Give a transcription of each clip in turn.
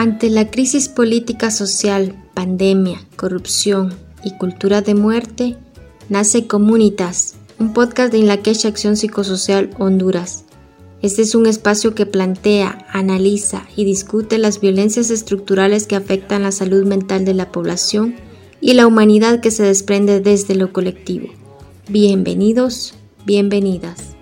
Ante la crisis política social, pandemia, corrupción y cultura de muerte, nace Comunitas, un podcast de Inlaquecha Acción Psicosocial Honduras. Este es un espacio que plantea, analiza y discute las violencias estructurales que afectan la salud mental de la población y la humanidad que se desprende desde lo colectivo. Bienvenidos, bienvenidas.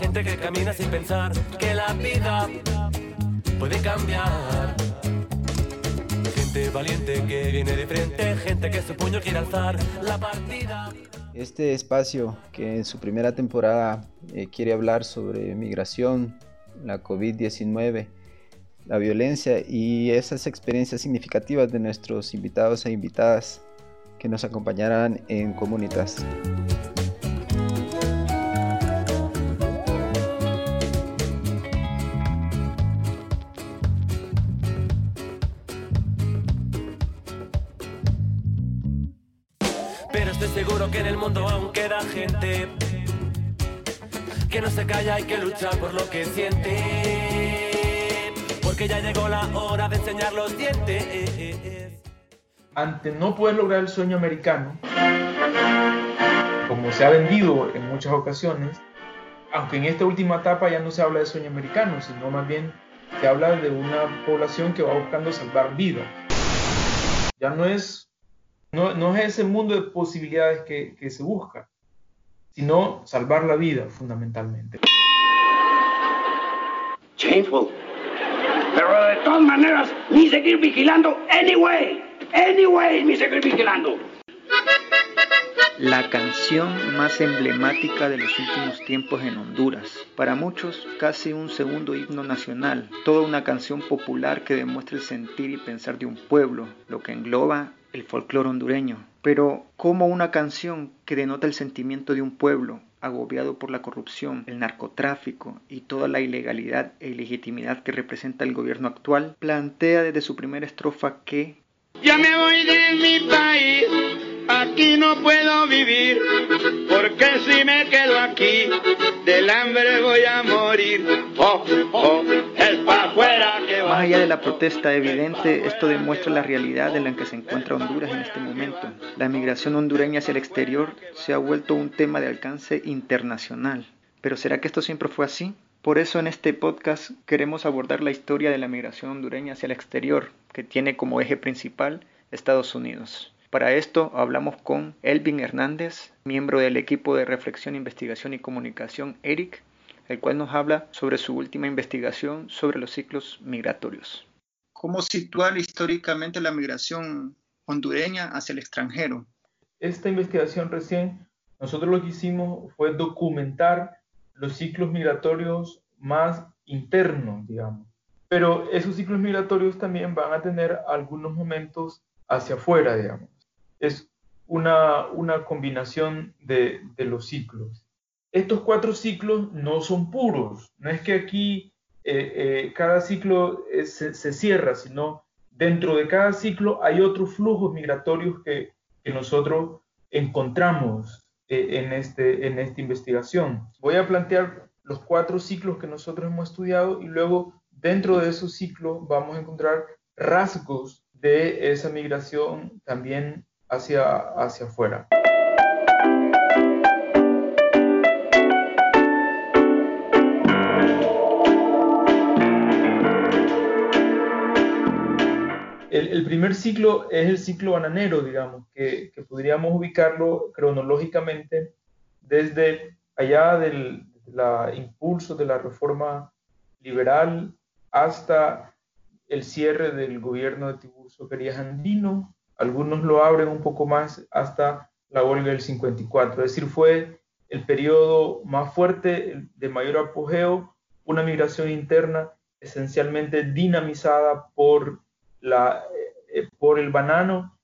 Gente que camina sin pensar que la vida puede cambiar. Gente valiente que viene de frente, gente que su puño quiere alzar la partida. Este espacio que en su primera temporada eh, quiere hablar sobre migración, la COVID-19, la violencia y esas experiencias significativas de nuestros invitados e invitadas que nos acompañarán en Comunitas. Seguro que en el mundo aún queda gente que no se calla y que lucha por lo que siente. Porque ya llegó la hora de enseñar los dientes. Ante no poder lograr el sueño americano, como se ha vendido en muchas ocasiones, aunque en esta última etapa ya no se habla de sueño americano, sino más bien se habla de una población que va buscando salvar vidas. Ya no es no, es ese mundo de posibilidades que, se busca, sino salvar la vida fundamentalmente. Shameful. Pero de todas maneras, ni seguir vigilando, anyway, anyway, ni seguir vigilando. La canción más emblemática de los últimos tiempos en Honduras. Para muchos, casi un segundo himno nacional. Toda una canción popular que demuestra el sentir y pensar de un pueblo, lo que engloba el folclore hondureño, pero como una canción que denota el sentimiento de un pueblo agobiado por la corrupción, el narcotráfico y toda la ilegalidad e ilegitimidad que representa el gobierno actual, plantea desde su primera estrofa que Ya me voy de mi país, aquí no puedo vivir, porque si me quedo aquí, del hambre voy a morir. Oh, oh, el más allá de la protesta evidente, esto demuestra la realidad en la que se encuentra Honduras en este momento. La migración hondureña hacia el exterior se ha vuelto un tema de alcance internacional. Pero ¿será que esto siempre fue así? Por eso en este podcast queremos abordar la historia de la migración hondureña hacia el exterior, que tiene como eje principal Estados Unidos. Para esto hablamos con Elvin Hernández, miembro del equipo de reflexión, investigación y comunicación ERIC, el cual nos habla sobre su última investigación sobre los ciclos migratorios. ¿Cómo situar históricamente la migración hondureña hacia el extranjero? Esta investigación recién, nosotros lo que hicimos fue documentar los ciclos migratorios más internos, digamos. Pero esos ciclos migratorios también van a tener algunos momentos hacia afuera, digamos. Es una, una combinación de, de los ciclos estos cuatro ciclos no son puros. No es que aquí eh, eh, cada ciclo eh, se, cierra, sino dentro de cada ciclo hay otros flujos migratorios que, nosotros encontramos en, este, en esta investigación. Voy a plantear los cuatro ciclos que nosotros hemos estudiado y luego dentro de esos ciclos vamos a encontrar rasgos de esa migración también hacia, hacia afuera. Primer ciclo es el ciclo bananero, digamos, que, podríamos ubicarlo cronológicamente desde allá del impulso de la reforma liberal hasta el cierre del gobierno de Tiburcio Perías Andino. Algunos lo abren un poco más hasta la huelga del 54. Es decir, fue el periodo más fuerte, de mayor apogeo, una migración interna esencialmente dinamizada por la, eh, por el banano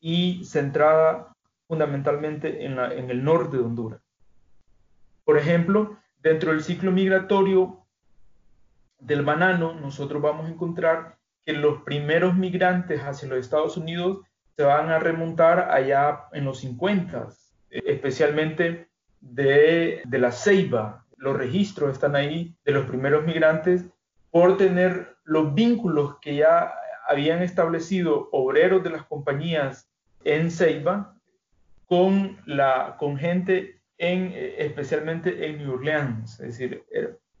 y centrada fundamentalmente en, en el norte de Honduras. Por ejemplo, dentro del ciclo migratorio del banano, nosotros vamos a encontrar que los primeros migrantes hacia los Estados Unidos se van a remontar allá en los 50, especialmente de, de la Ceiba. Los registros están ahí de los primeros migrantes por tener los vínculos que ya habían establecido obreros de las compañías en Ceiba con, la, con gente en, especialmente en New Orleans, es decir,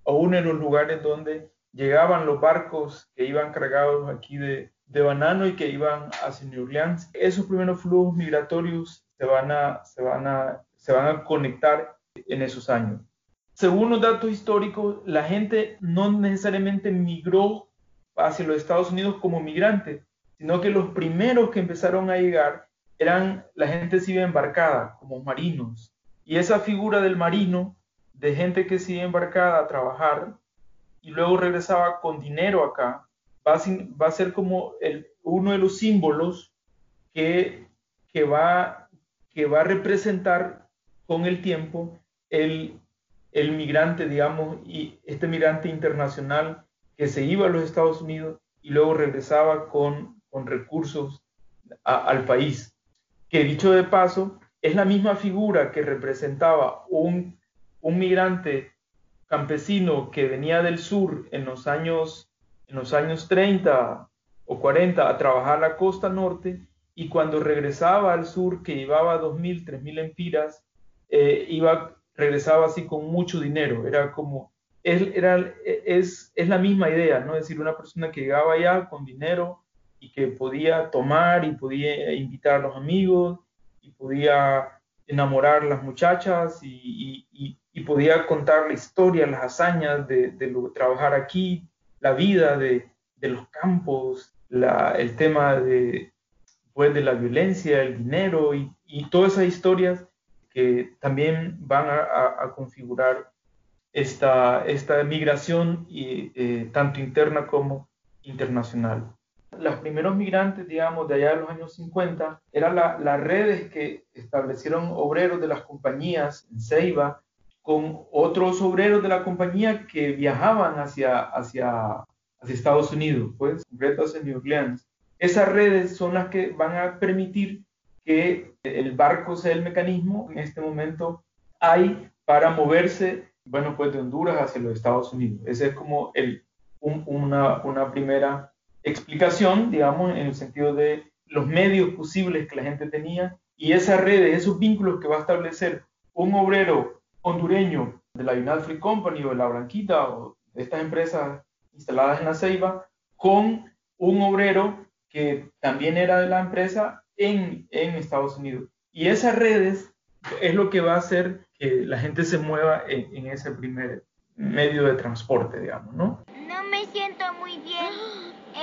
aún en los lugares donde llegaban los barcos que iban cargados aquí de, de banano y que iban hacia New Orleans. Esos primeros flujos migratorios se van a, se van a, se van a conectar en esos años. Según los datos históricos, la gente no necesariamente migró hacia los Estados Unidos como migrante, sino que los primeros que empezaron a llegar eran la gente iba embarcada, como marinos. Y esa figura del marino, de gente que se embarcada a trabajar y luego regresaba con dinero acá, va a, ser como uno de los símbolos que, que, va, que va a representar con el tiempo el, el migrante, digamos, y este migrante internacional que se iba a los Estados Unidos y luego regresaba con, con recursos al país. Que dicho de paso, es la misma figura que representaba un, un migrante campesino que venía del sur en los años en los años 30 o 40 a trabajar la costa norte y cuando regresaba al sur, que llevaba 2.000, 3.000 empiras, iba, regresaba así con mucho dinero. Era como, es, es, la misma idea, ¿no? Es decir, una persona que llegaba allá con dinero y que podía tomar y podía invitar a los amigos y podía enamorar a las muchachas y, podía contar la historia, las hazañas de, de trabajar aquí, la vida de, los campos, el tema de, pues, de la violencia, el dinero y, todas esas historias que también van a, configurar esta, esta migración eh, tanto interna como internacional. Los primeros migrantes, digamos, de allá de los años 50, eran las redes que establecieron obreros de las compañías en Ceiba, con otros obreros de la compañía que viajaban hacia, hacia, hacia Estados Unidos, pues, concretos en New Orleans. Esas redes son las que van a permitir que el barco sea el mecanismo en este momento hay para moverse, bueno, pues de Honduras hacia los Estados Unidos. Esa es como el, una, una primera explicación, digamos, en el sentido de los medios posibles que la gente tenía y esas redes, esos vínculos que va a establecer un obrero hondureño de la United Free Company o de la Blanquita o de estas empresas instaladas en la Ceiba con un obrero que también era de la empresa en, en Estados Unidos. Y esas redes es lo que va a hacer que la gente se mueva en, en ese primer medio de transporte, digamos, ¿no? No me siento muy bien.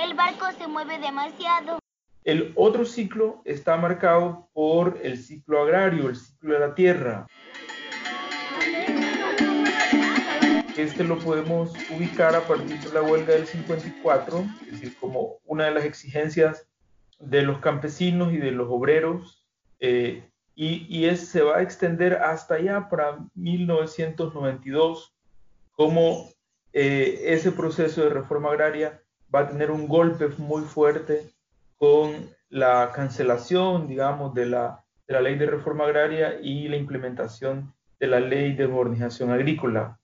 El barco se mueve demasiado. El otro ciclo está marcado por el ciclo agrario, el ciclo de la tierra. Este lo podemos ubicar a partir de la huelga del 54, es decir, como una de las exigencias de los campesinos y de los obreros, eh, y, y se va a extender hasta allá para 1992, como eh, ese proceso de reforma agraria va a tener un golpe muy fuerte con la cancelación, digamos, de la, de la ley de reforma agraria y la implementación de la ley de modernización agrícola.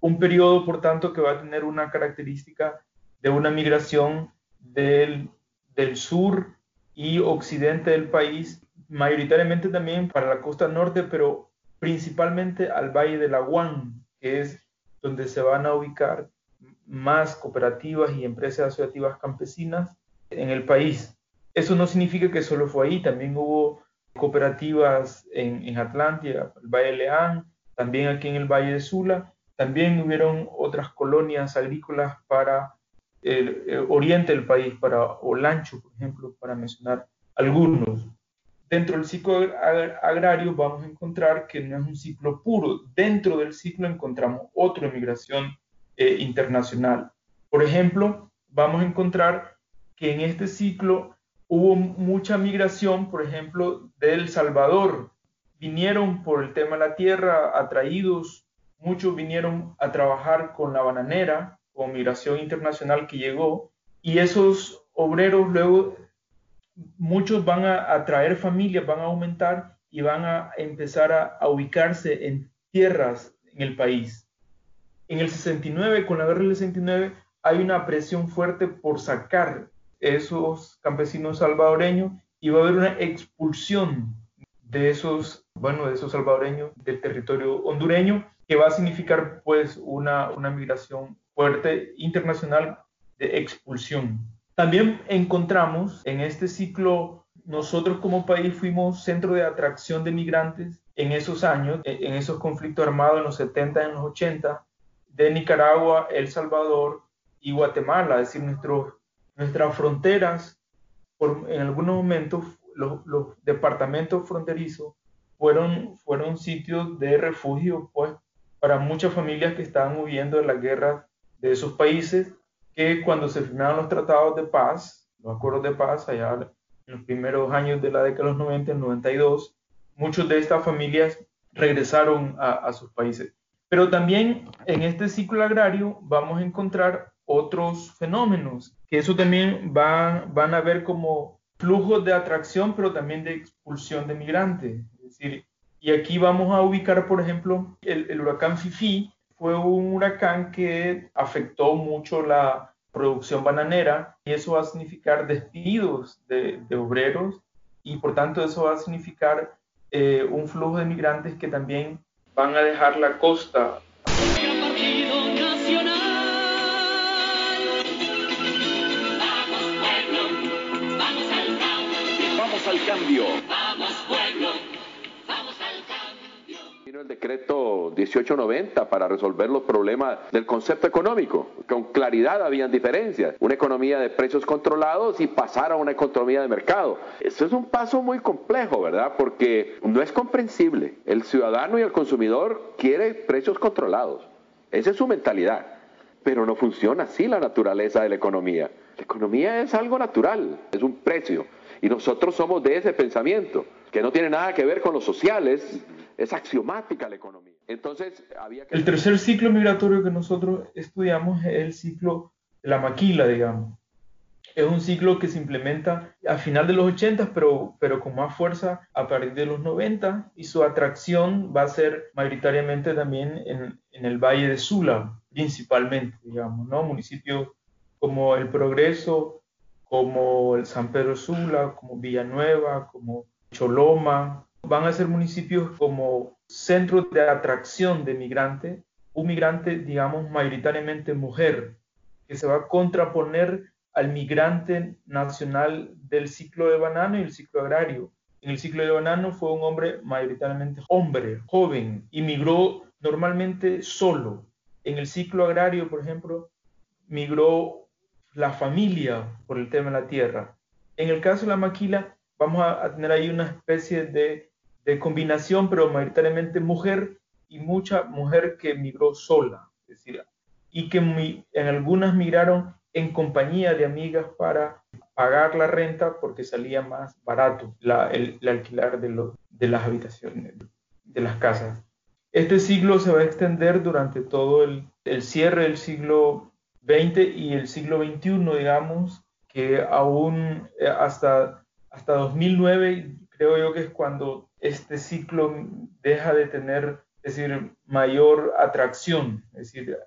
Un periodo, por tanto, que va a tener una característica de una migración del, sur y occidente del país, mayoritariamente también para la costa norte, pero principalmente al Valle de la Guan, que es donde se van a ubicar más cooperativas y empresas asociativas campesinas en el país. Eso no significa que solo fue ahí, también hubo cooperativas en, en Atlántida, el Valle de Leán, también aquí en el Valle de Sula, también hubieron otras colonias agrícolas para el, oriente del país, para Olancho, por ejemplo, para mencionar algunos. Dentro del ciclo agrario vamos a encontrar que no es un ciclo puro. Dentro del ciclo encontramos otra migración eh, internacional. Por ejemplo, vamos a encontrar que en este ciclo hubo mucha migración, por ejemplo, de El Salvador. Vinieron por el tema de la tierra atraídos muchos vinieron a trabajar con la bananera, con migración internacional que llegó, y esos obreros luego muchos van a atraer familias, van a aumentar y van a empezar a, ubicarse en tierras en el país. En el 69, con la guerra del 69, hay una presión fuerte por sacar esos campesinos salvadoreños y va a haber una expulsión de esos, bueno, de esos salvadoreños del territorio hondureño, que va a significar pues una, una migración fuerte internacional de expulsión. También encontramos en este ciclo, nosotros como país fuimos centro de atracción de migrantes en esos años, en esos conflictos armados en los 70, en los 80, de Nicaragua, El Salvador y Guatemala, es decir, nuestros, nuestras fronteras, en algunos momentos, los, los, departamentos fronterizos fueron, fueron sitios de refugio pues, para muchas familias que estaban huyendo de las guerras de esos países, que cuando se firmaron los tratados de paz, los acuerdos de paz, allá en los primeros años de la década de los 90, el 92, muchas de estas familias regresaron a, sus países. Pero también en este ciclo agrario vamos a encontrar otros fenómenos, que eso también va, van a ver como flujos de atracción, pero también de expulsión de migrantes. Es decir, y aquí vamos a ubicar, por ejemplo, el huracán Fifi fue un huracán que afectó mucho la producción bananera y eso va a significar despidos de, obreros y por tanto eso va a significar eh, un flujo de migrantes que también van a dejar la costa. Vamos al cambio. Decreto 1890 para resolver los problemas del concepto económico. Con claridad habían diferencias. Una economía de precios controlados y pasar a una economía de mercado. Eso es un paso muy complejo, ¿verdad? Porque no es comprensible. El ciudadano y el consumidor quiere precios controlados. Esa es su mentalidad. Pero no funciona así la naturaleza de la economía. La economía es algo natural, es un precio. Y nosotros somos de ese pensamiento, que no tiene nada que ver con los sociales, es axiomática la economía. Entonces, había que... El tercer ciclo migratorio que nosotros estudiamos es el ciclo de la maquila, digamos. Es un ciclo que se implementa a final de los 80, pero, pero con más fuerza a partir de los 90 y su atracción va a ser mayoritariamente también en, en el Valle de Sula, principalmente, digamos, ¿no? Municipios como El Progreso, como el San Pedro Sula, como Villanueva, como Choloma, van a ser municipios como centros de atracción de migrantes, un migrante, digamos, mayoritariamente mujer, que se va a contraponer al migrante nacional del ciclo de banano y el ciclo agrario. En el ciclo de banano fue un hombre mayoritariamente hombre, joven, y migró normalmente solo. En el ciclo agrario, por ejemplo, migró la familia por el tema de la tierra. En el caso de la maquila, vamos a, tener ahí una especie de, de, combinación, pero mayoritariamente mujer y mucha mujer que migró sola, es decir, y que en algunas migraron en compañía de amigas para pagar la renta porque salía más barato la, el, el alquilar de, lo, de las habitaciones, de las casas. Este siglo se va a extender durante todo el, el cierre del siglo 20 y el siglo XXI, digamos, que aún hasta, hasta 2009 creo yo que es cuando este ciclo deja de tener, es decir, mayor atracción. Es decir,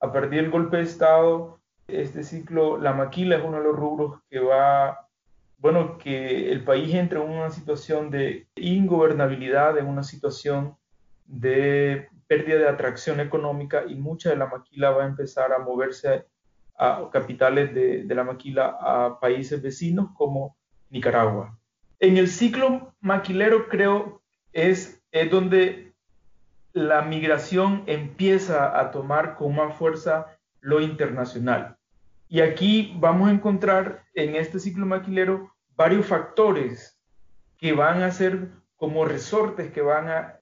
a partir del golpe de Estado, este ciclo, la maquila es uno de los rubros que va, bueno, que el país entra en una situación de ingobernabilidad, en una situación de pérdida de atracción económica y mucha de la maquila va a empezar a moverse a capitales de, la maquila a países vecinos como Nicaragua. En el ciclo maquilero creo es, es donde la migración empieza a tomar con más fuerza lo internacional. Y aquí vamos a encontrar en este ciclo maquilero varios factores que van a ser como resortes que van a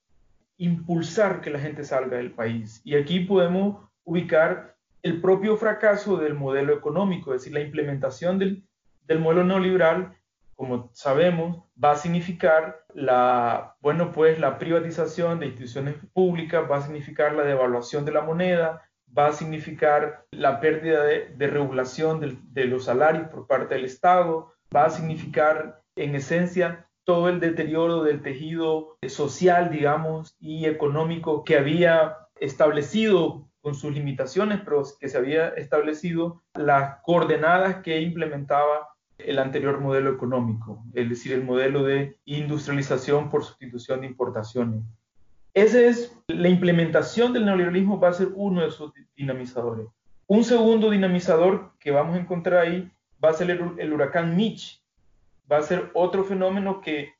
impulsar que la gente salga del país. Y aquí podemos ubicar el propio fracaso del modelo económico, es decir, la implementación del, del modelo neoliberal, como sabemos, va a significar la, bueno, pues la privatización de instituciones públicas, va a significar la devaluación de la moneda, va a significar la pérdida de, regulación de, los salarios por parte del Estado, va a significar en esencia todo el deterioro del tejido social, digamos, y económico que había establecido con sus limitaciones, pero que se había establecido las coordenadas que implementaba el anterior modelo económico, es decir, el modelo de industrialización por sustitución de importaciones. Esa es la implementación del neoliberalismo, va a ser uno de sus dinamizadores. Un segundo dinamizador que vamos a encontrar ahí va a ser el, huracán Mitch. Va a ser otro fenómeno que,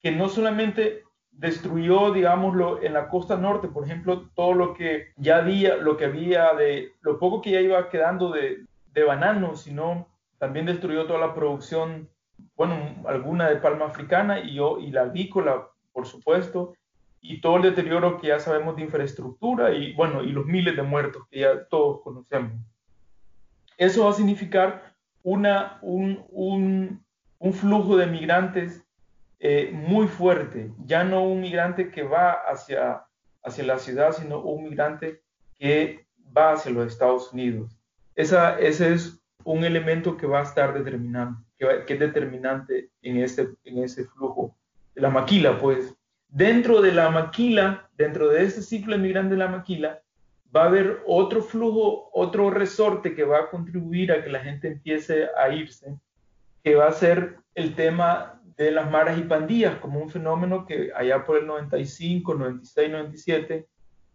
que no solamente destruyó, digámoslo, en la costa norte, por ejemplo, todo lo que ya había, lo que había de, lo poco que ya iba quedando de, de banano, sino también destruyó toda la producción, bueno, alguna de palma africana y, y la avícola, por supuesto, y todo el deterioro que ya sabemos de infraestructura y bueno, y los miles de muertos que ya todos conocemos. Eso va a significar una, un, un, un flujo de migrantes eh, muy fuerte, ya no un migrante que va hacia, hacia la ciudad, sino un migrante que va hacia los Estados Unidos. Esa, ese es un elemento que va a estar determinante, que, es determinante en, este, en ese flujo. La maquila, pues, Dentro de la maquila, dentro de este ciclo emigrante de la maquila, va a haber otro flujo, otro resorte que va a contribuir a que la gente empiece a irse, que va a ser el tema de las maras y pandillas, como un fenómeno que allá por el 95, 96, 97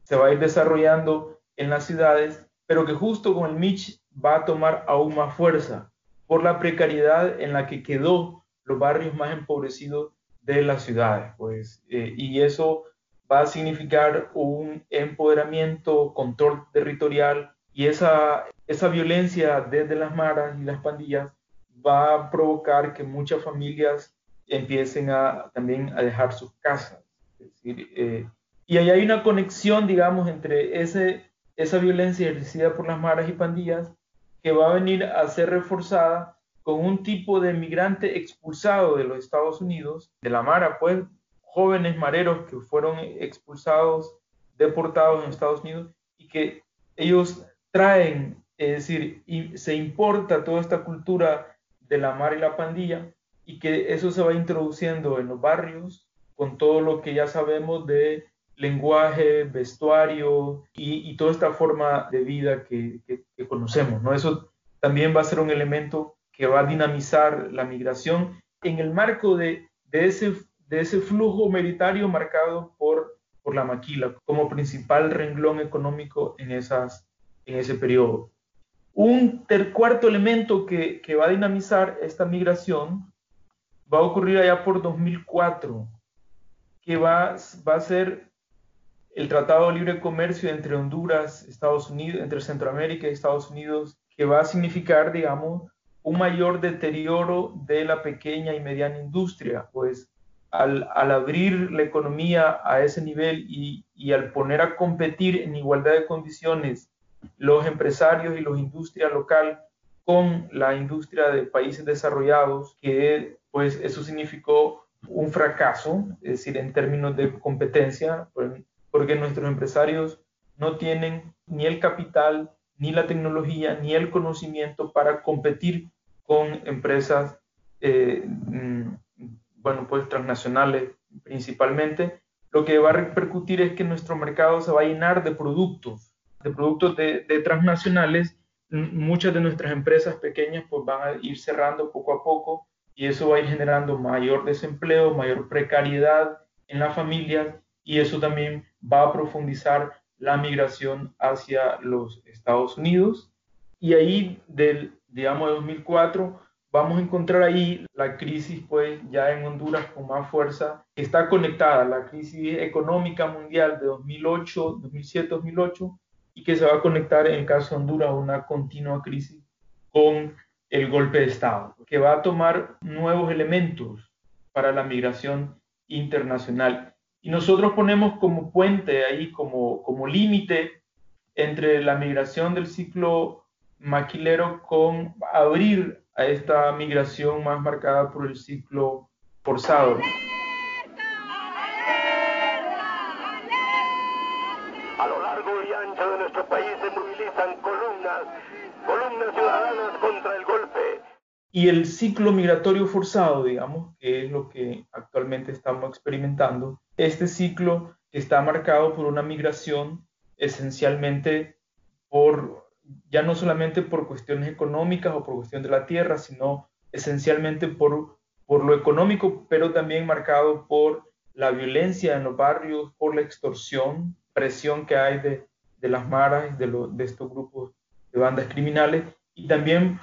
se va a ir desarrollando en las ciudades, pero que justo con el Mitch va a tomar aún más fuerza por la precariedad en la que quedó los barrios más empobrecidos de las ciudades, pues, eh, y eso va a significar un empoderamiento, control territorial, y esa, esa violencia desde las maras y las pandillas va a provocar que muchas familias empiecen a, también a dejar sus casas. Eh, y ahí hay una conexión, digamos, entre ese, esa violencia ejercida por las maras y pandillas que va a venir a ser reforzada con un tipo de migrante expulsado de los Estados Unidos, de la Mara, pues jóvenes mareros que fueron expulsados, deportados en Estados Unidos y que ellos traen, es decir, y se importa toda esta cultura de la mar y la pandilla y que eso se va introduciendo en los barrios con todo lo que ya sabemos de lenguaje, vestuario y, toda esta forma de vida que, conocemos, ¿no? Eso también va a ser un elemento que va a dinamizar la migración en el marco de, ese, de ese flujo meritario marcado por, por la maquila como principal renglón económico en, esas, en ese periodo. Un cuarto elemento que, va a dinamizar esta migración va a ocurrir allá por 2004, que va, va a ser el Tratado de Libre Comercio entre Honduras, Estados Unidos, entre Centroamérica y Estados Unidos, que va a significar, digamos, un mayor deterioro de la pequeña y mediana industria, pues al, abrir la economía a ese nivel y, al poner a competir en igualdad de condiciones los empresarios y la industria local con la industria de países desarrollados, que pues eso significó un fracaso, es decir, en términos de competencia, pues, porque nuestros empresarios no tienen ni el capital, ni la tecnología, ni el conocimiento para competir con empresas, eh, mm, bueno, pues transnacionales principalmente, lo que va a repercutir es que nuestro mercado se va a llenar de productos, de productos de, transnacionales. Muchas de nuestras empresas pequeñas pues van a ir cerrando poco a poco y eso va a ir generando mayor desempleo, mayor precariedad en las familias y eso también va a profundizar la migración hacia los Estados Unidos. Y ahí del digamos, de 2004, vamos a encontrar ahí la crisis, pues, ya en Honduras con más fuerza, está conectada, la crisis económica mundial de 2008, 2007, 2008, y que se va a conectar en caso de Honduras una continua crisis con el golpe de Estado, que va a tomar nuevos elementos para la migración internacional. Y nosotros ponemos como puente ahí, como, como límite entre la migración del ciclo maquilero con abrir a esta migración más marcada por el ciclo forzado. A lo largo y ancho de nuestro país se movilizan columnas, columnas ciudadanas contra el golpe. Y el ciclo migratorio forzado, digamos, que es lo que actualmente estamos experimentando, este ciclo está marcado por una migración esencialmente por, ya no solamente por cuestiones económicas o por cuestión de la tierra, sino esencialmente por, por lo económico, pero también marcado por la violencia en los barrios, por la extorsión, presión que hay de, de las maras, de, de estos grupos de bandas criminales, y también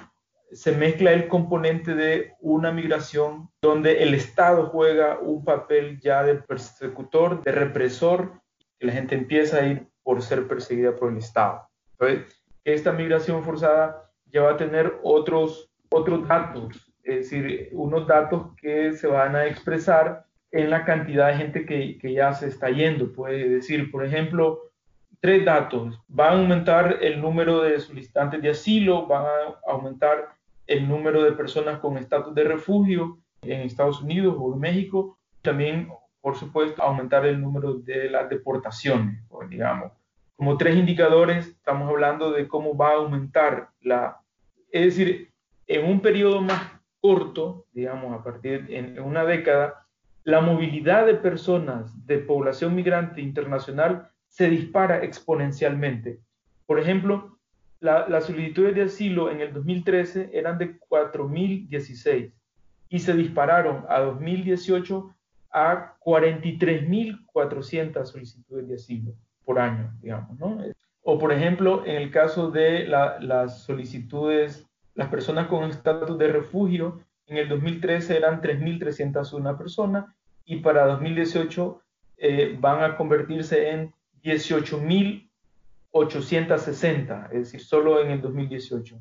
se mezcla el componente de una migración donde el Estado juega un papel ya de persecutor, de represor, que la gente empieza a ir por ser perseguida por el Estado. Entonces, esta migración forzada ya va a tener otros, otros datos, es decir, unos datos que se van a expresar en la cantidad de gente que, que ya se está yendo. Puede decir, por ejemplo, tres datos. Va a aumentar el número de solicitantes de asilo, van a aumentar el número de personas con estatus de refugio en Estados Unidos o en México. También, por supuesto, aumentar el número de las deportaciones, digamos. Como tres indicadores, estamos hablando de cómo va a aumentar la... Es decir, en un periodo más corto, digamos, a partir de una década, la movilidad de personas de población migrante internacional se dispara exponencialmente. Por ejemplo, las solicitudes de asilo en el 2013 eran de 4.016 y se dispararon a 2018 a 43.400 solicitudes de asilo por año, digamos, ¿no? O por ejemplo, en el caso de las solicitudes, las personas con estatus de refugio, en el 2013 eran 3.301 personas y para 2018 eh, van a convertirse en 18.860, es decir, solo en el 2018.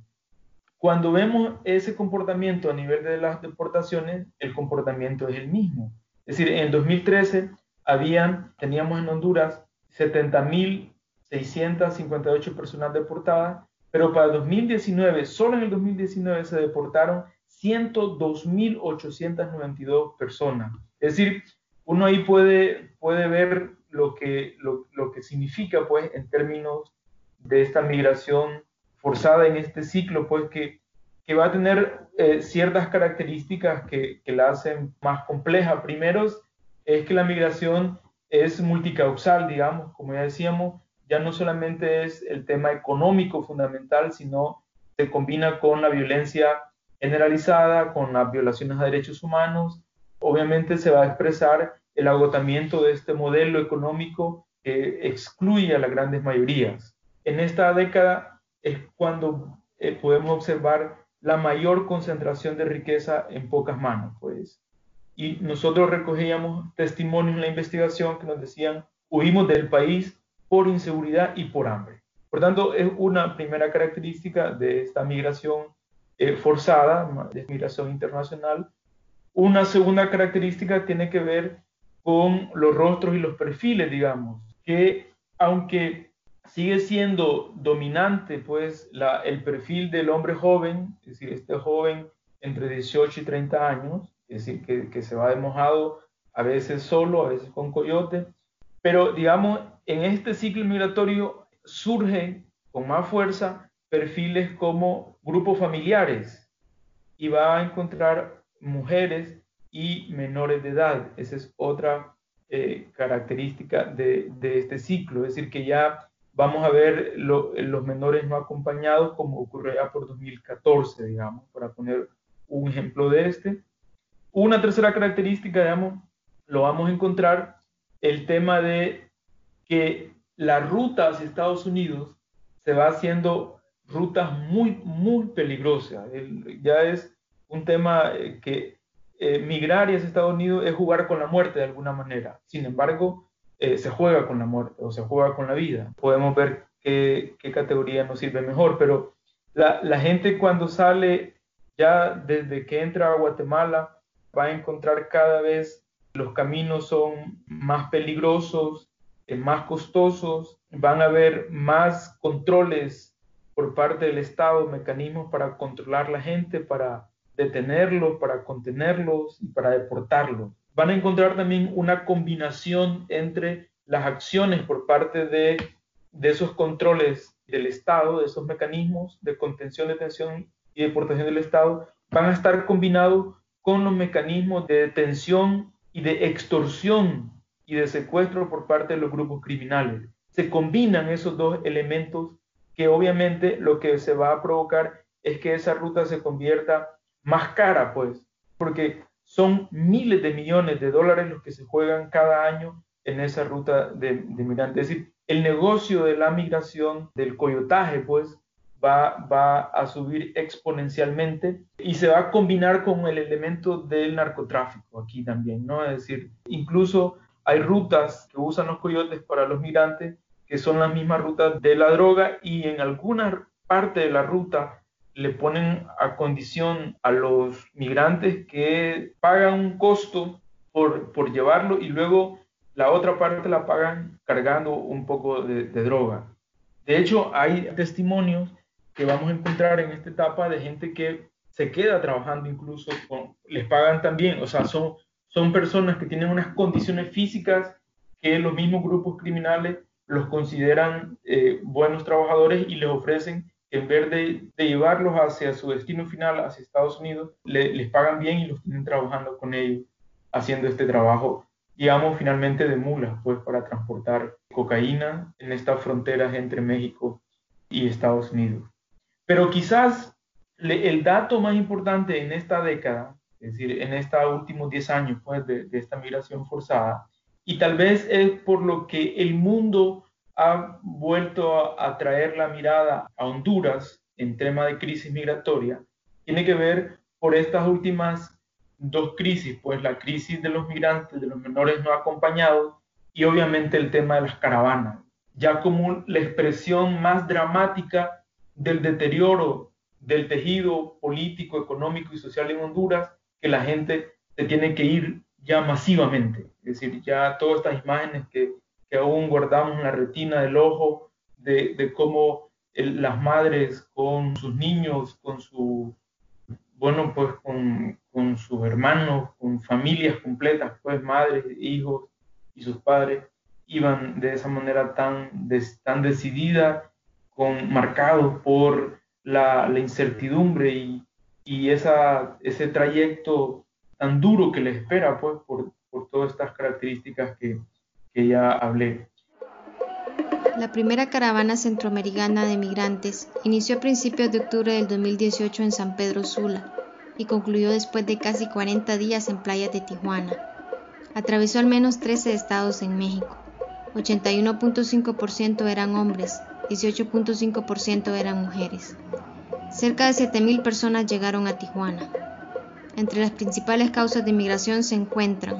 Cuando vemos ese comportamiento a nivel de las deportaciones, el comportamiento es el mismo. Es decir, en el 2013 habían, teníamos en Honduras 70.658 personas deportadas, pero para el 2019, solo en el 2019 se deportaron 102.892 personas. Es decir, uno ahí puede, puede ver lo que, lo, lo, que significa, pues, en términos de esta migración forzada en este ciclo, pues, que, que va a tener eh, ciertas características que, que, la hacen más compleja. Primero es que la migración es multicausal, digamos, como ya decíamos, ya no solamente es el tema económico fundamental, sino se combina con la violencia generalizada, con las violaciones a derechos humanos. Obviamente se va a expresar el agotamiento de este modelo económico que excluye a las grandes mayorías. En esta década es cuando eh, podemos observar la mayor concentración de riqueza en pocas manos, pues. Y nosotros recogíamos testimonios en la investigación que nos decían, huimos del país por inseguridad y por hambre. Por tanto, es una primera característica de esta migración eh, forzada, de migración internacional. Una segunda característica tiene que ver con los rostros y los perfiles, digamos, que aunque sigue siendo dominante, pues, el perfil del hombre joven, es decir, este joven entre 18 y 30 años, es decir, que, que se va de mojado, a veces solo, a veces con coyote, pero digamos, en este ciclo migratorio surgen con más fuerza perfiles como grupos familiares y va a encontrar mujeres y menores de edad. Esa es otra eh, característica de, este ciclo, es decir, que ya vamos a ver los menores no acompañados como ocurrió ya por 2014, digamos, para poner un ejemplo de este. Una tercera característica, digamos, lo vamos a encontrar el tema de que la ruta hacia Estados Unidos se va haciendo rutas muy, muy peligrosas. ya es un tema eh, que eh, migrar y hacia Estados Unidos es jugar con la muerte de alguna manera. Sin embargo, eh, se juega con la muerte o se juega con la vida. Podemos ver qué, qué categoría nos sirve mejor, pero la, la, gente cuando sale ya desde que entra a Guatemala va a encontrar cada vez los caminos son más peligrosos, eh, más costosos, van a haber más controles por parte del Estado, mecanismos para controlar la gente, para detenerlos, para contenerlos y para deportarlos. Van a encontrar también una combinación entre las acciones por parte de, de esos controles del Estado, de esos mecanismos de contención, detención y deportación del Estado, van a estar combinados con los mecanismos de detención y de extorsión y de secuestro por parte de los grupos criminales. Se combinan esos dos elementos que obviamente lo que se va a provocar es que esa ruta se convierta más cara, pues, porque son miles de millones de dólares los que se juegan cada año en esa ruta de, de migrantes. Es decir, el negocio de la migración, del coyotaje, pues, va, va a subir exponencialmente y se va a combinar con el elemento del narcotráfico aquí también, ¿no? Es decir, incluso hay rutas que usan los coyotes para los migrantes que son las mismas rutas de la droga y en alguna parte de la ruta le ponen a condición a los migrantes que pagan un costo por, por llevarlo y luego la otra parte la pagan cargando un poco de, droga. De hecho, hay testimonios que vamos a encontrar en esta etapa de gente que se queda trabajando incluso, con, les pagan también, o sea, son, son personas que tienen unas condiciones físicas que los mismos grupos criminales los consideran eh, buenos trabajadores y les ofrecen, en vez de, llevarlos hacia su destino final, hacia Estados Unidos, les pagan bien y los tienen trabajando con ellos, haciendo este trabajo, digamos, finalmente de mulas, pues para transportar cocaína en estas fronteras entre México y Estados Unidos. Pero quizás el dato más importante en esta década, es decir, en estos últimos 10 años pues, de, esta migración forzada, y tal vez es por lo que el mundo ha vuelto a, traer la mirada a Honduras en tema de crisis migratoria, tiene que ver por estas últimas dos crisis, pues la crisis de los migrantes, de los menores no acompañados y obviamente el tema de las caravanas, ya como la expresión más dramática del deterioro del tejido político, económico y social en Honduras, que la gente se tiene que ir ya masivamente. Es decir, ya todas estas imágenes que, que aún guardamos en la retina del ojo de, cómo las madres con sus niños, con su, bueno, pues con, con sus hermanos, con familias completas, pues madres, hijos y sus padres, iban de esa manera tan, tan decidida con, marcado por la, incertidumbre y, y, esa, ese trayecto tan duro que le espera, pues, por, por todas estas características que, que ya hablé. La primera caravana centroamericana de migrantes inició a principios de octubre del 2018 en San Pedro Sula y concluyó después de casi 40 días en playas de Tijuana. Atravesó al menos 13 estados en México. 81.5% eran hombres 18.5% eran mujeres. Cerca de 7.000 personas llegaron a Tijuana. Entre las principales causas de inmigración se encuentran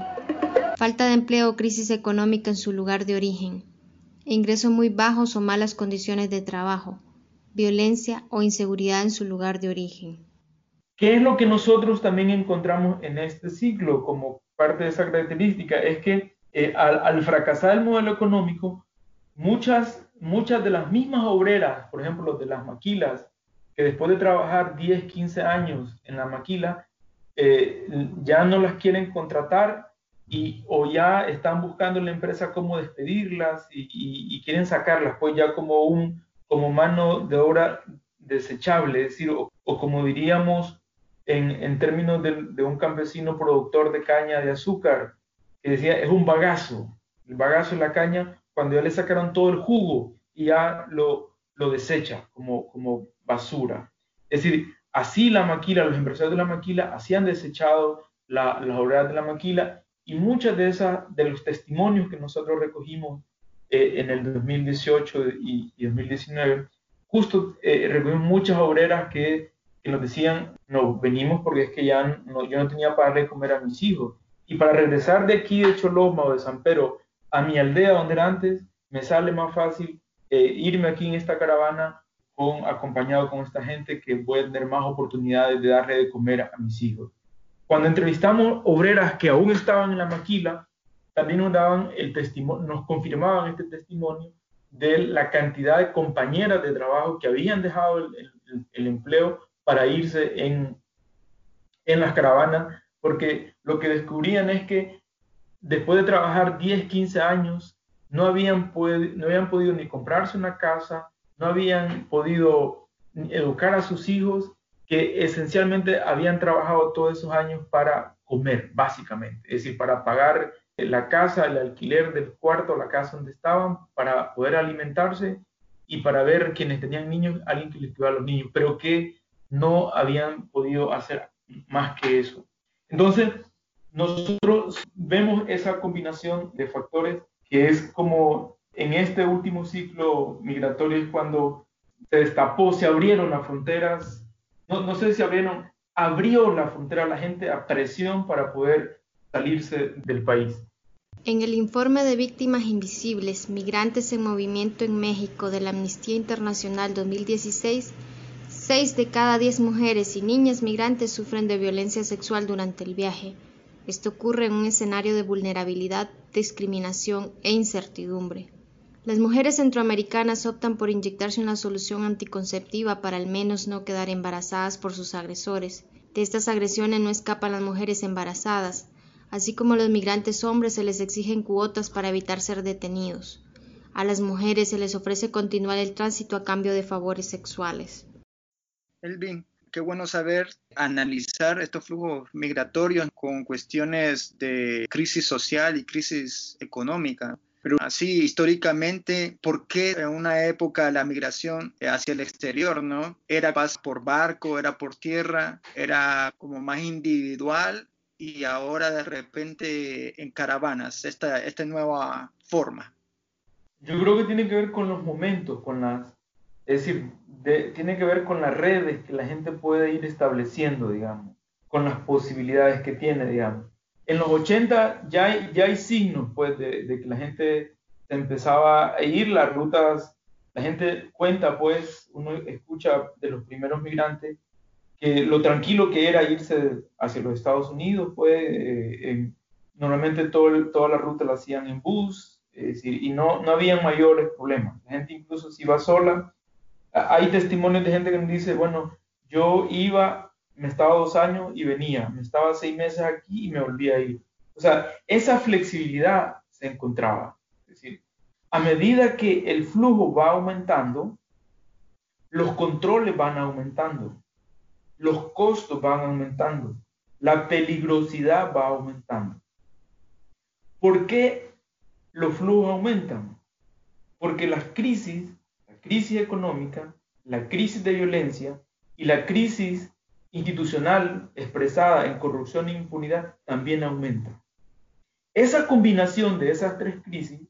falta de empleo o crisis económica en su lugar de origen, ingresos muy bajos o malas condiciones de trabajo, violencia o inseguridad en su lugar de origen. ¿Qué es lo que nosotros también encontramos en este ciclo como parte de esa característica? Es que eh, al, fracasar el modelo económico, muchas muchas de las mismas obreras, por ejemplo, de las maquilas, que después de trabajar 10, 15 años en la maquila, eh, ya no las quieren contratar y, o ya están buscando en la empresa cómo despedirlas y, quieren sacarlas, pues ya como, un, como mano de obra desechable, es decir, o, como diríamos en, términos de, un campesino productor de caña de azúcar, que decía, es un bagazo, el bagazo de la caña cuando ya le sacaron todo el jugo y ya lo, lo desecha como, como basura. Es decir, así la maquila, los empresarios de la maquila, así han desechado la, las obras de la maquila y muchas de esas, de los testimonios que nosotros recogimos eh, en el 2018 y, y 2019, justo eh, recogimos muchas obreras que, que, nos decían, no, venimos porque es que ya no, yo no tenía para darle comer a mis hijos. Y para regresar de aquí de Choloma o de San Pedro a mi aldea donde era antes, me sale más fácil eh, irme aquí en esta caravana con, acompañado con esta gente que voy a tener más oportunidades de darle de comer a mis hijos. Cuando entrevistamos obreras que aún estaban en la maquila, también nos daban el testimonio, nos confirmaban este testimonio de la cantidad de compañeras de trabajo que habían dejado el, empleo para irse en, en las caravanas, porque lo que descubrían es que después de trabajar 10, 15 años, no habían, no habían podido ni comprarse una casa, no habían podido educar a sus hijos, que esencialmente habían trabajado todos esos años para comer, básicamente, es decir, para pagar la casa, el alquiler del cuarto, la casa donde estaban, para poder alimentarse y para ver quienes tenían niños, alguien que les a los niños, pero que no habían podido hacer más que eso. Entonces, nosotros vemos esa combinación de factores que es como en este último ciclo migratorio es cuando se destapó, se abrieron las fronteras, no, sé si abrieron, abrió la frontera a la gente a presión para poder salirse del país. En el informe de Víctimas Invisibles, Migrantes en Movimiento en México de la Amnistía Internacional 2016, seis de cada diez mujeres y niñas migrantes sufren de violencia sexual durante el viaje. Esto ocurre en un escenario de vulnerabilidad, discriminación e incertidumbre. Las mujeres centroamericanas optan por inyectarse una solución anticonceptiva para al menos no quedar embarazadas por sus agresores. De estas agresiones no escapan las mujeres embarazadas, así como a los migrantes hombres se les exigen cuotas para evitar ser detenidos. A las mujeres se les ofrece continuar el tránsito a cambio de favores sexuales. Elvin, qué bueno saber analizar estos flujos migratorios con cuestiones de crisis social y crisis económica. Pero así, históricamente, ¿por qué en una época la migración hacia el exterior, no? Era más por barco, era por tierra, era como más individual y ahora de repente en caravanas, esta, esta nueva forma? Yo creo que tiene que ver con los momentos, con las, es decir, tiene que ver con las redes que la gente puede ir estableciendo, digamos, con las posibilidades que tiene, digamos en los 80 ya hay, ya hay signos pues, de, que la gente empezaba a ir las rutas, la gente cuenta, pues, uno escucha de los primeros migrantes que lo tranquilo que era irse hacia los Estados Unidos, pues, eh, normalmente todo, toda la ruta la hacían en bus, y no, no había mayores problemas. La gente incluso si iba sola, hay testimonios de gente que nos dice, bueno, yo iba me estaba dos años y venía, me estaba seis meses aquí y me volvía a ir. O sea, esa flexibilidad se encontraba. Es decir, a medida que el flujo va aumentando, los controles van aumentando, los costos van aumentando, la peligrosidad va aumentando. ¿Por qué los flujos aumentan? Porque las crisis, la crisis económica, la crisis de violencia y la crisis institucional expresada en corrupción e impunidad también aumenta. Esa combinación de esas tres crisis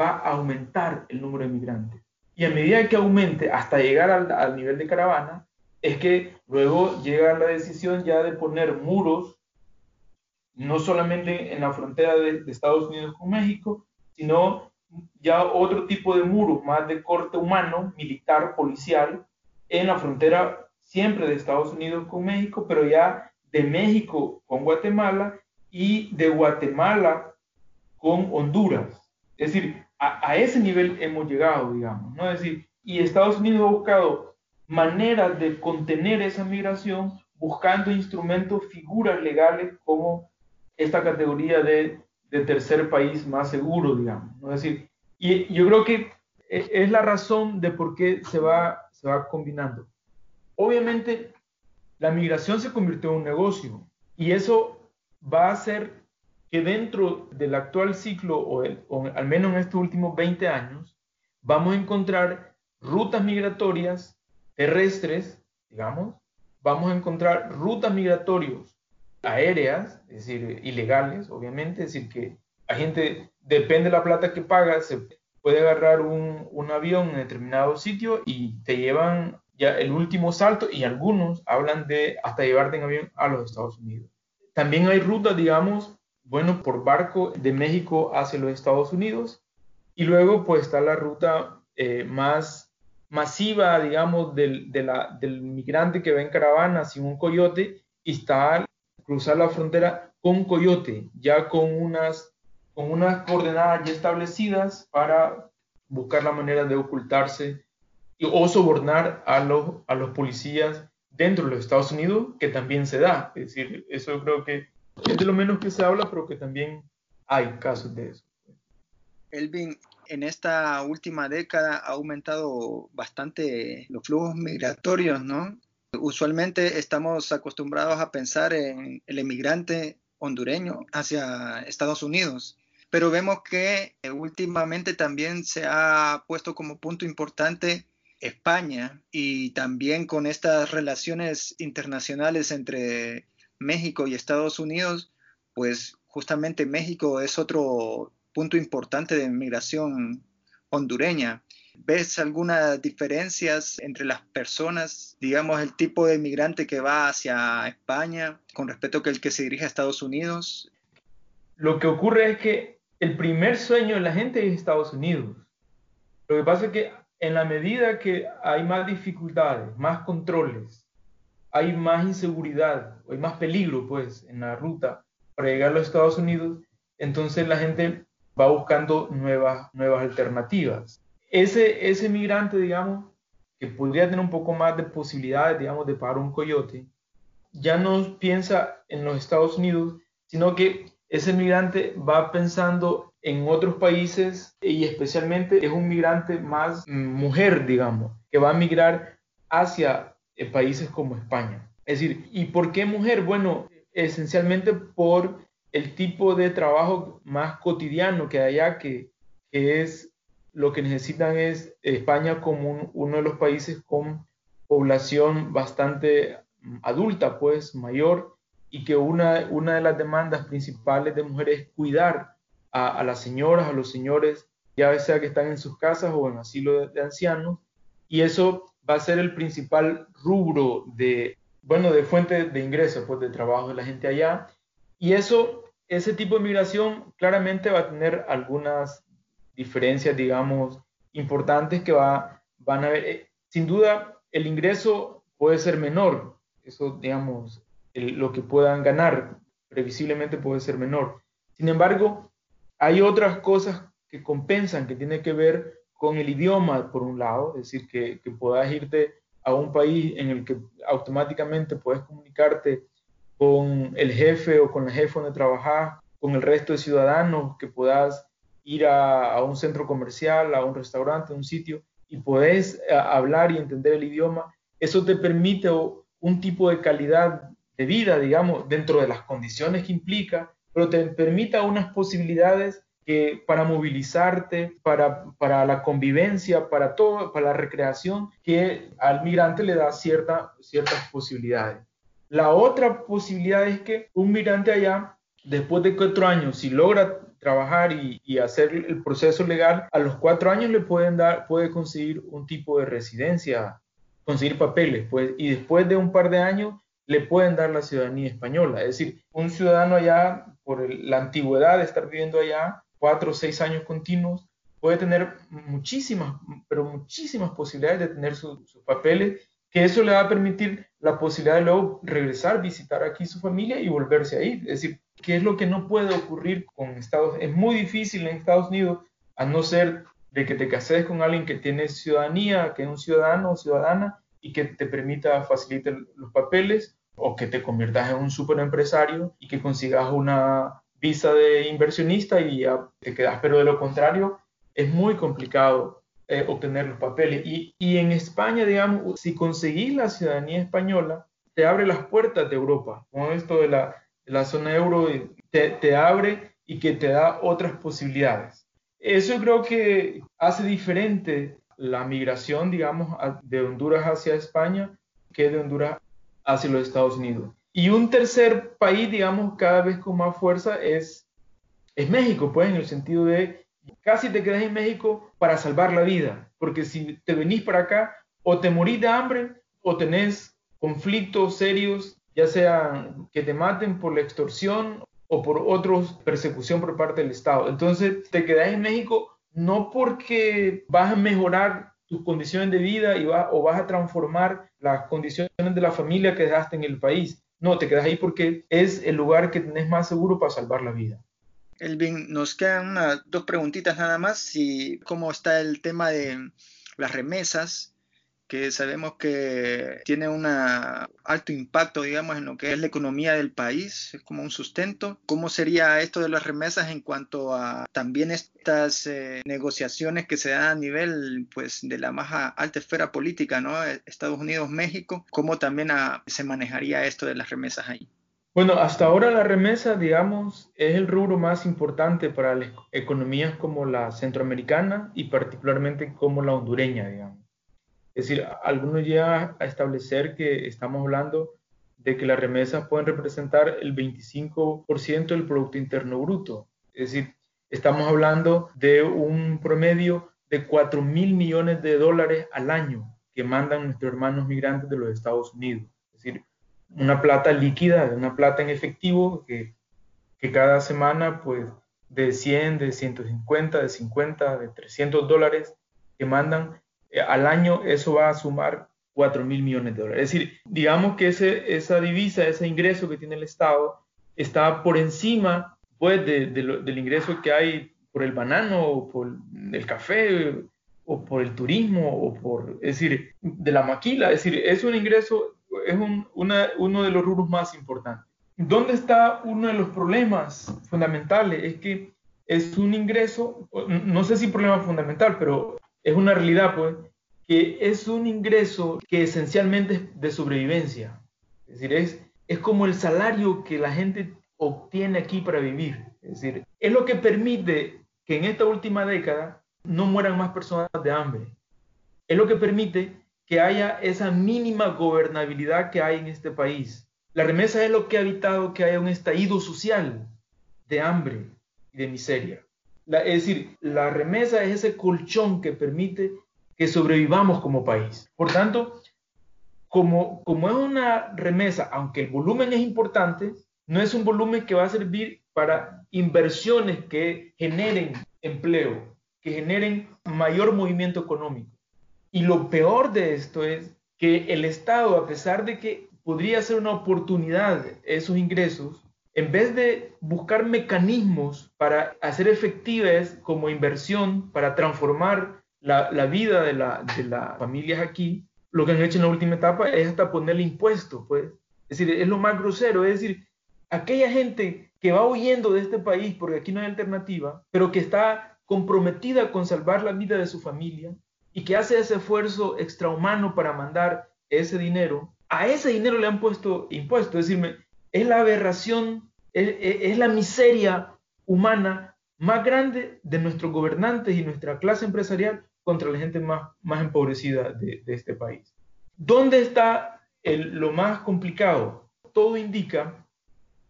va a aumentar el número de migrantes. Y a medida que aumente hasta llegar al, nivel de caravana, es que luego llega la decisión ya de poner muros, no solamente en la frontera de, Estados Unidos con México, sino ya otro tipo de muros, más de corte humano, militar, policial, en la frontera siempre de Estados Unidos con México, pero ya de México con Guatemala y de Guatemala con Honduras. Es decir, a, ese nivel hemos llegado, digamos, ¿no? Es decir, y Estados Unidos ha buscado maneras de contener esa migración buscando instrumentos, figuras legales como esta categoría de, de tercer país más seguro, digamos, ¿no? Es decir, y yo creo que e, es la razón de por qué se va, se va combinando. Obviamente, la migración se convirtió en un negocio y eso va a hacer que dentro del actual ciclo, o, al menos en estos últimos 20 años, vamos a encontrar rutas migratorias terrestres, digamos, vamos a encontrar rutas migratorias aéreas, es decir, ilegales, obviamente, es decir, que la gente, depende de la plata que paga, se puede agarrar un, un avión en determinado sitio y te llevan el último salto y algunos hablan de hasta llevarte en avión a los Estados Unidos. También hay rutas, digamos, bueno, por barco de México hacia los Estados Unidos y luego pues está la ruta eh, más masiva, digamos, del, del migrante que va en caravana sin un coyote y está cruzar la frontera con coyote, ya con unas, con unas coordenadas ya establecidas para buscar la manera de ocultarse o sobornar a los, a los policías dentro de los Estados Unidos, que también se da. Es decir, eso yo creo que es de lo menos que se habla, pero que también hay casos de eso. Elvin, en esta última década ha aumentado bastante los flujos migratorios, ¿no? Usualmente estamos acostumbrados a pensar en el emigrante hondureño hacia Estados Unidos, pero vemos que últimamente también se ha puesto como punto importante España y también con estas relaciones internacionales entre México y Estados Unidos, pues justamente México es otro punto importante de migración hondureña. ¿Ves algunas diferencias entre las personas, digamos, el tipo de migrante que va hacia España con respecto que el que se dirige a Estados Unidos? Lo que ocurre es que el primer sueño de la gente es Estados Unidos. Lo que pasa es que en la medida que hay más dificultades, más controles, hay más inseguridad, hay más peligro, pues, en la ruta para llegar a los Estados Unidos, entonces la gente va buscando nuevas, nuevas alternativas. Ese, ese migrante, digamos, que podría tener un poco más de posibilidades, digamos, de pagar un coyote, ya no piensa en los Estados Unidos, sino que ese migrante va pensando en otros países y especialmente es un migrante más mujer, digamos, que va a migrar hacia eh, países como España. Es decir, ¿y por qué mujer? Bueno, esencialmente por el tipo de trabajo más cotidiano que hay allá, que, es lo que necesitan es España como uno de los países con población bastante adulta, pues mayor, y que una, una de las demandas principales de mujeres es cuidar a, las señoras, a los señores, ya sea que están en sus casas o en asilo de, ancianos, y eso va a ser el principal rubro de, bueno, de fuente de ingresos, pues de trabajo de la gente allá. Y eso, ese tipo de migración claramente va a tener algunas diferencias, digamos, importantes que va, van a ver. Eh, sin duda, el ingreso puede ser menor, eso, digamos, lo que puedan ganar previsiblemente puede ser menor. Sin embargo, hay otras cosas que compensan, que tienen que ver con el idioma, por un lado, es decir, que, que puedas irte a un país en el que automáticamente puedes comunicarte con el jefe o con la jefe donde trabajas, con el resto de ciudadanos, que puedas ir a, a un centro comercial, a un restaurante, a un sitio, y puedes eh, hablar y entender el idioma, eso te permite un tipo de calidad de vida, digamos, dentro de las condiciones que implica, pero te permita unas posibilidades que para movilizarte, para, para la convivencia, para todo, para la recreación, que al migrante le da cierta, ciertas posibilidades. La otra posibilidad es que un migrante allá, después de cuatro años, si logra trabajar y, y, hacer el proceso legal, a los cuatro años le pueden dar, puede conseguir un tipo de residencia, conseguir papeles, pues, y después de un par de años le pueden dar la ciudadanía española. Es decir, un ciudadano allá, por la antigüedad de estar viviendo allá, cuatro o seis años continuos, puede tener muchísimas, pero muchísimas posibilidades de tener sus papeles, que eso le va a permitir la posibilidad de luego regresar, visitar aquí su familia y volverse a ir. Es decir, ¿qué es lo que no puede ocurrir con Estados? Es muy difícil en Estados Unidos, a no ser de que te cases con alguien que tiene ciudadanía, que es un ciudadano o ciudadana y que te permita facilitar los papeles, o que te conviertas en un superempresario y que consigas una visa de inversionista y ya te quedas, pero de lo contrario es muy complicado eh, obtener los papeles. Y, y, en España, digamos, si conseguís la ciudadanía española, te abre las puertas de Europa. Con esto de la, la zona euro, te, te abre y que te da otras posibilidades. Eso creo que hace diferente la migración, digamos, de Honduras hacia España que de Honduras hacia los Estados Unidos. Y un tercer país, digamos, cada vez con más fuerza es, es México, pues en el sentido de casi te quedas en México para salvar la vida, porque si te venís para acá, o te morís de hambre, o tenés conflictos serios, ya sea que te maten por la extorsión o por otros persecución por parte del Estado. Entonces te quedas en México no porque vas a mejorar tus condiciones de vida y va, o vas a transformar las condiciones de la familia que dejaste en el país, no, te quedas ahí porque es el lugar que tenés más seguro para salvar la vida. Elvin, nos quedan dos preguntitas nada más. Si, ¿Cómo está el tema de las remesas? Que sabemos que tiene un alto impacto, digamos, en lo que es la economía del país, es como un sustento. ¿Cómo sería esto de las remesas en cuanto a también estas eh, negociaciones que se dan a nivel, pues, de la más alta esfera política, ¿no? Estados Unidos, México, ¿cómo también se manejaría esto de las remesas ahí? Bueno, hasta ahora la remesa, digamos, es el rubro más importante para las economías como la centroamericana y particularmente como la hondureña, digamos. Es decir, algunos llegan a establecer que estamos hablando de que las remesas pueden representar el 25% del Producto Interno Bruto. Es decir, estamos hablando de un promedio de 4 mil millones de dólares al año que mandan nuestros hermanos migrantes de los Estados Unidos. Es decir, una plata líquida, una plata en efectivo que, que cada semana, pues, de 100, de 150, de 50, de 300 dólares que mandan al año, eso va a sumar 4 mil millones de dólares. Es decir, digamos que esa divisa, ese ingreso que tiene el Estado, está por encima, pues, de, del ingreso que hay por el banano o por el café o por el turismo o por, es decir, de la maquila. Es decir, es un ingreso es uno de los rubros más importantes. ¿Dónde está uno de los problemas fundamentales? Es que es un ingreso, no sé si problema fundamental, pero es una realidad, pues, que es un ingreso que esencialmente es de sobrevivencia. Es decir, es, es como el salario que la gente obtiene aquí para vivir. Es decir, es lo que permite que en esta última década no mueran más personas de hambre. Es lo que permite que haya esa mínima gobernabilidad que hay en este país. La remesa es lo que ha evitado que haya un estallido social de hambre y de miseria. Es decir, la remesa es ese colchón que permite que sobrevivamos como país. Por tanto, como, como es una remesa, aunque el volumen es importante, no es un volumen que va a servir para inversiones que generen empleo, que generen mayor movimiento económico. Y lo peor de esto es que el Estado, a pesar de que podría ser una oportunidad esos ingresos, en vez de buscar mecanismos para hacer efectivas como inversión, para transformar la, vida de, de las familias aquí, lo que han hecho en la última etapa es hasta ponerle impuestos, pues. Es decir, es lo más grosero, es decir, aquella gente que va huyendo de este país porque aquí no hay alternativa, pero que está comprometida con salvar la vida de su familia, y que hace ese esfuerzo extrahumano para mandar ese dinero, a ese dinero le han puesto impuestos. Es decir, es la aberración, es, la miseria humana más grande de nuestros gobernantes y nuestra clase empresarial contra la gente más, más empobrecida de, este país. ¿Dónde está lo más complicado? Todo indica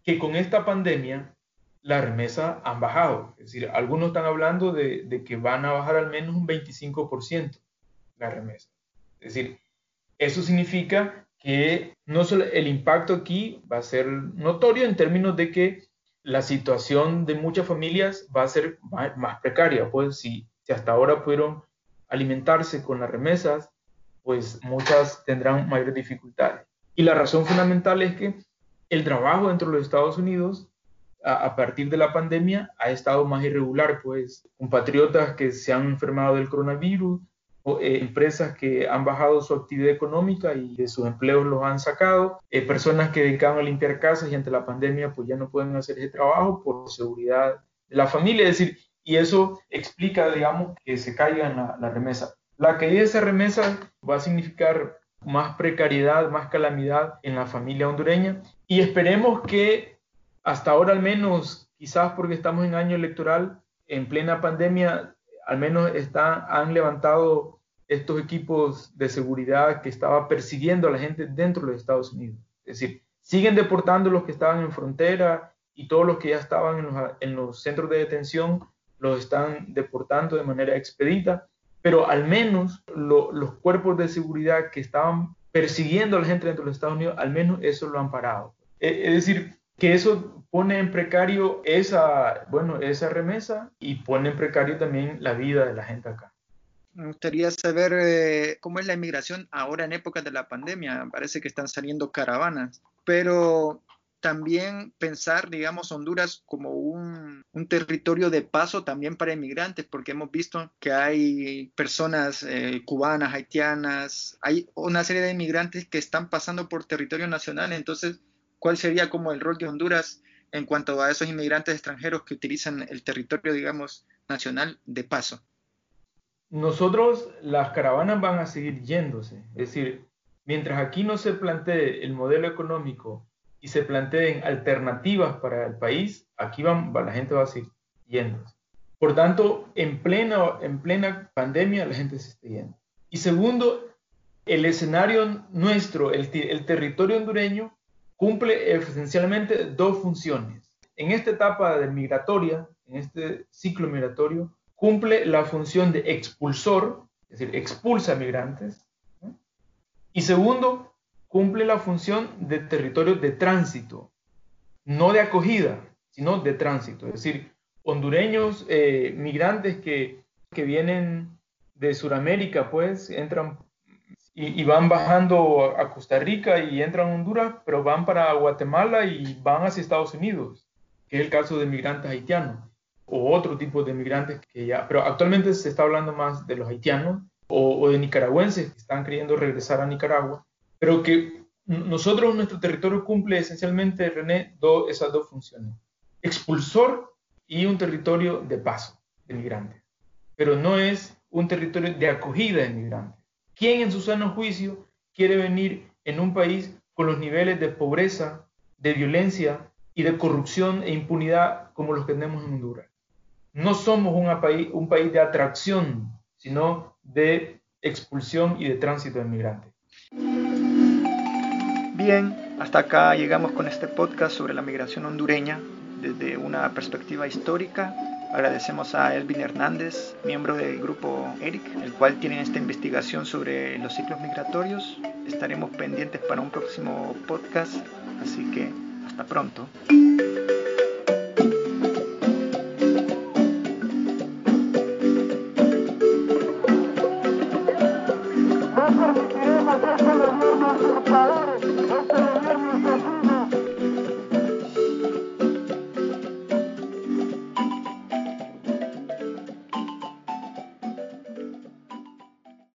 que con esta pandemia las remesas han bajado. Es decir, algunos están hablando de, que van a bajar al menos un 25% la remesa. Es decir, eso significa que no solo el impacto aquí va a ser notorio en términos de que la situación de muchas familias va a ser más, precaria, pues si, hasta ahora pudieron alimentarse con las remesas, pues muchas tendrán mayores dificultades. Y la razón fundamental es que el trabajo dentro de los Estados Unidos a, partir de la pandemia ha estado más irregular, pues compatriotas que se han enfermado del coronavirus, eh, empresas que han bajado su actividad económica y de sus empleos los han sacado, eh, personas que dedicaban a limpiar casas y ante la pandemia pues ya no pueden hacer ese trabajo por seguridad de la familia, es decir, y eso explica, digamos, que se caiga la, la remesa. La caída de esa remesa va a significar más precariedad, más calamidad en la familia hondureña y esperemos que hasta ahora al menos, quizás porque estamos en año electoral, en plena pandemia, al menos está, han levantado estos equipos de seguridad que estaban persiguiendo a la gente dentro de Estados Unidos. Es decir, siguen deportando los que estaban en frontera y todos los que ya estaban en los, centros de detención los están deportando de manera expedita, pero al menos los cuerpos de seguridad que estaban persiguiendo a la gente dentro de Estados Unidos, al menos eso lo han parado. E, es decir, que eso pone en precario esa, bueno, esa remesa y pone en precario también la vida de la gente acá. Me gustaría saber eh, cómo es la inmigración ahora en época de la pandemia. Parece que están saliendo caravanas, pero también pensar, digamos, Honduras como un, territorio de paso también para inmigrantes, porque hemos visto que hay personas eh, cubanas, haitianas, hay una serie de inmigrantes que están pasando por territorio nacional. Entonces, ¿cuál sería como el rol de Honduras en cuanto a esos inmigrantes extranjeros que utilizan el territorio, digamos, nacional de paso? Nosotros, las caravanas van a seguir yéndose. Es decir, mientras aquí no se plantee el modelo económico y se planteen alternativas para el país, aquí van, la gente va a seguir yéndose. Por tanto, en plena, en plena pandemia la gente se está yendo. Y segundo, el escenario nuestro, el, el territorio hondureño, cumple esencialmente dos funciones. En esta etapa de migratoria, en este ciclo migratorio, cumple la función de expulsor, es decir, expulsa migrantes. Y segundo, cumple la función de territorio de tránsito, no de acogida, sino de tránsito. Es decir, hondureños, eh, migrantes que, que, vienen de Sudamérica, pues entran y, van bajando a Costa Rica y entran a Honduras, pero van para Guatemala y van hacia Estados Unidos, que es el caso de migrantes haitianos o otro tipo de migrantes que ya, pero actualmente se está hablando más de los haitianos o, o de nicaragüenses que están queriendo regresar a Nicaragua, pero que nosotros, nuestro territorio cumple esencialmente, René, esas dos funciones, expulsor y un territorio de paso de migrantes, pero no es un territorio de acogida de migrantes. ¿Quién en su sano juicio quiere venir en un país con los niveles de pobreza, de violencia y de corrupción e impunidad como los que tenemos en Honduras? No somos un país de atracción, sino de expulsión y de tránsito de migrantes. Bien, hasta acá llegamos con este podcast sobre la migración hondureña desde una perspectiva histórica Agradecemos a Elvin Hernández, miembro del grupo ERIC, el cual tiene esta investigación sobre los ciclos migratorios. Estaremos pendientes para un próximo podcast, así que hasta pronto.